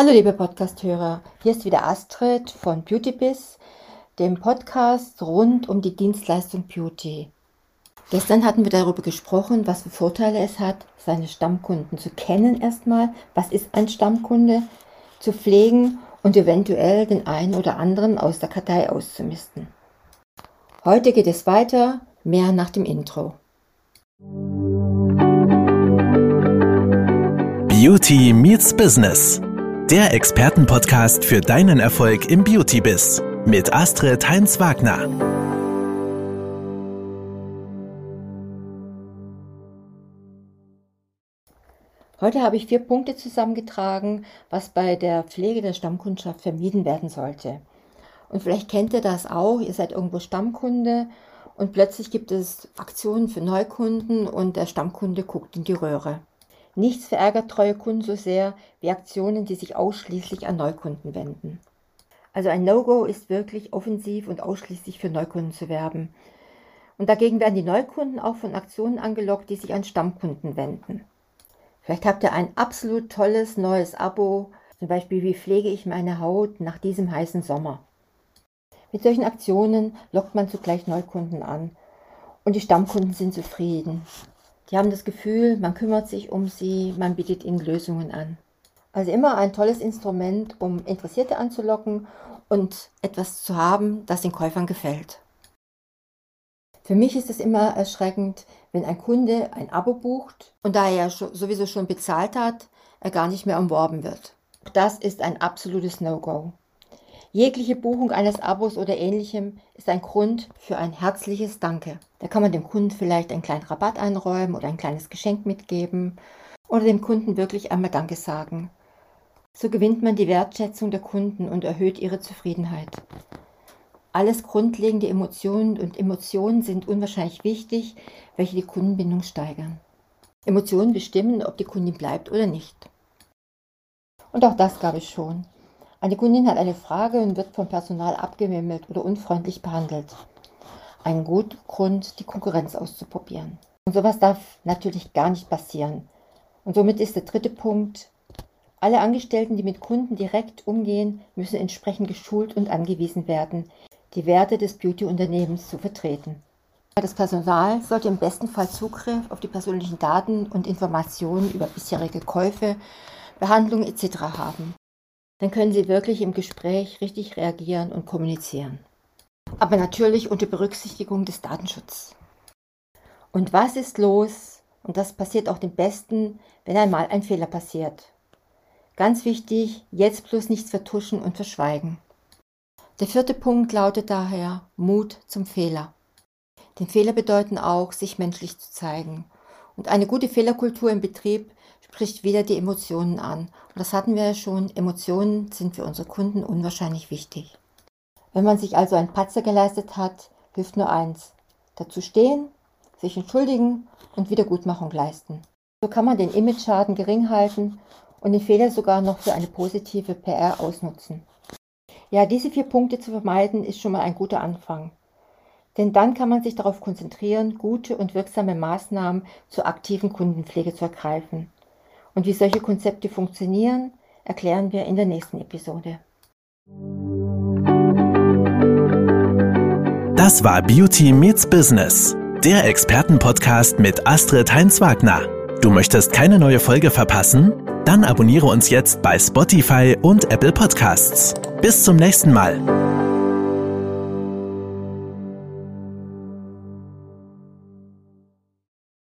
Hallo liebe Podcasthörer, hier ist wieder Astrid von BeautyBiz, dem Podcast rund um die Dienstleistung Beauty. Gestern hatten wir darüber gesprochen, was für Vorteile es hat, seine Stammkunden zu kennen erstmal, was ist ein Stammkunde, zu pflegen und eventuell den einen oder anderen aus der Kartei auszumisten. Heute geht es weiter, mehr nach dem Intro. Beauty meets Business der Expertenpodcast für deinen Erfolg im Beauty-Biss mit Astrid Heinz-Wagner. Heute habe ich vier Punkte zusammengetragen, was bei der Pflege der Stammkundschaft vermieden werden sollte. Und vielleicht kennt ihr das auch, ihr seid irgendwo Stammkunde und plötzlich gibt es Aktionen für Neukunden und der Stammkunde guckt in die Röhre. Nichts verärgert treue Kunden so sehr wie Aktionen, die sich ausschließlich an Neukunden wenden. Also ein No-Go ist wirklich offensiv und ausschließlich für Neukunden zu werben. Und dagegen werden die Neukunden auch von Aktionen angelockt, die sich an Stammkunden wenden. Vielleicht habt ihr ein absolut tolles neues Abo, zum Beispiel wie pflege ich meine Haut nach diesem heißen Sommer. Mit solchen Aktionen lockt man zugleich Neukunden an und die Stammkunden sind zufrieden. Die haben das Gefühl, man kümmert sich um sie, man bietet ihnen Lösungen an. Also immer ein tolles Instrument, um Interessierte anzulocken und etwas zu haben, das den Käufern gefällt. Für mich ist es immer erschreckend, wenn ein Kunde ein Abo bucht und da er ja sowieso schon bezahlt hat, er gar nicht mehr umworben wird. Das ist ein absolutes No-Go. Jegliche Buchung eines Abos oder ähnlichem ist ein Grund für ein herzliches Danke. Da kann man dem Kunden vielleicht einen kleinen Rabatt einräumen oder ein kleines Geschenk mitgeben oder dem Kunden wirklich einmal Danke sagen. So gewinnt man die Wertschätzung der Kunden und erhöht ihre Zufriedenheit. Alles grundlegende Emotionen und Emotionen sind unwahrscheinlich wichtig, welche die Kundenbindung steigern. Emotionen bestimmen, ob die Kundin bleibt oder nicht. Und auch das gab es schon. Eine Kundin hat eine Frage und wird vom Personal abgewimmelt oder unfreundlich behandelt. Ein guter Grund, die Konkurrenz auszuprobieren. Und sowas darf natürlich gar nicht passieren. Und somit ist der dritte Punkt, alle Angestellten, die mit Kunden direkt umgehen, müssen entsprechend geschult und angewiesen werden, die Werte des Beauty-Unternehmens zu vertreten. Das Personal sollte im besten Fall Zugriff auf die persönlichen Daten und Informationen über bisherige Käufe, Behandlungen etc. haben dann können Sie wirklich im Gespräch richtig reagieren und kommunizieren. Aber natürlich unter Berücksichtigung des Datenschutzes. Und was ist los? Und das passiert auch dem Besten, wenn einmal ein Fehler passiert. Ganz wichtig, jetzt bloß nichts vertuschen und verschweigen. Der vierte Punkt lautet daher Mut zum Fehler. Den Fehler bedeuten auch, sich menschlich zu zeigen. Und eine gute Fehlerkultur im Betrieb spricht wieder die Emotionen an. Und das hatten wir ja schon. Emotionen sind für unsere Kunden unwahrscheinlich wichtig. Wenn man sich also einen Patzer geleistet hat, hilft nur eins. Dazu stehen, sich entschuldigen und Wiedergutmachung leisten. So kann man den Image-Schaden gering halten und den Fehler sogar noch für eine positive PR ausnutzen. Ja, diese vier Punkte zu vermeiden, ist schon mal ein guter Anfang. Denn dann kann man sich darauf konzentrieren, gute und wirksame Maßnahmen zur aktiven Kundenpflege zu ergreifen. Und wie solche Konzepte funktionieren, erklären wir in der nächsten Episode. Das war Beauty Meets Business, der Expertenpodcast mit Astrid Heinz-Wagner. Du möchtest keine neue Folge verpassen? Dann abonniere uns jetzt bei Spotify und Apple Podcasts. Bis zum nächsten Mal.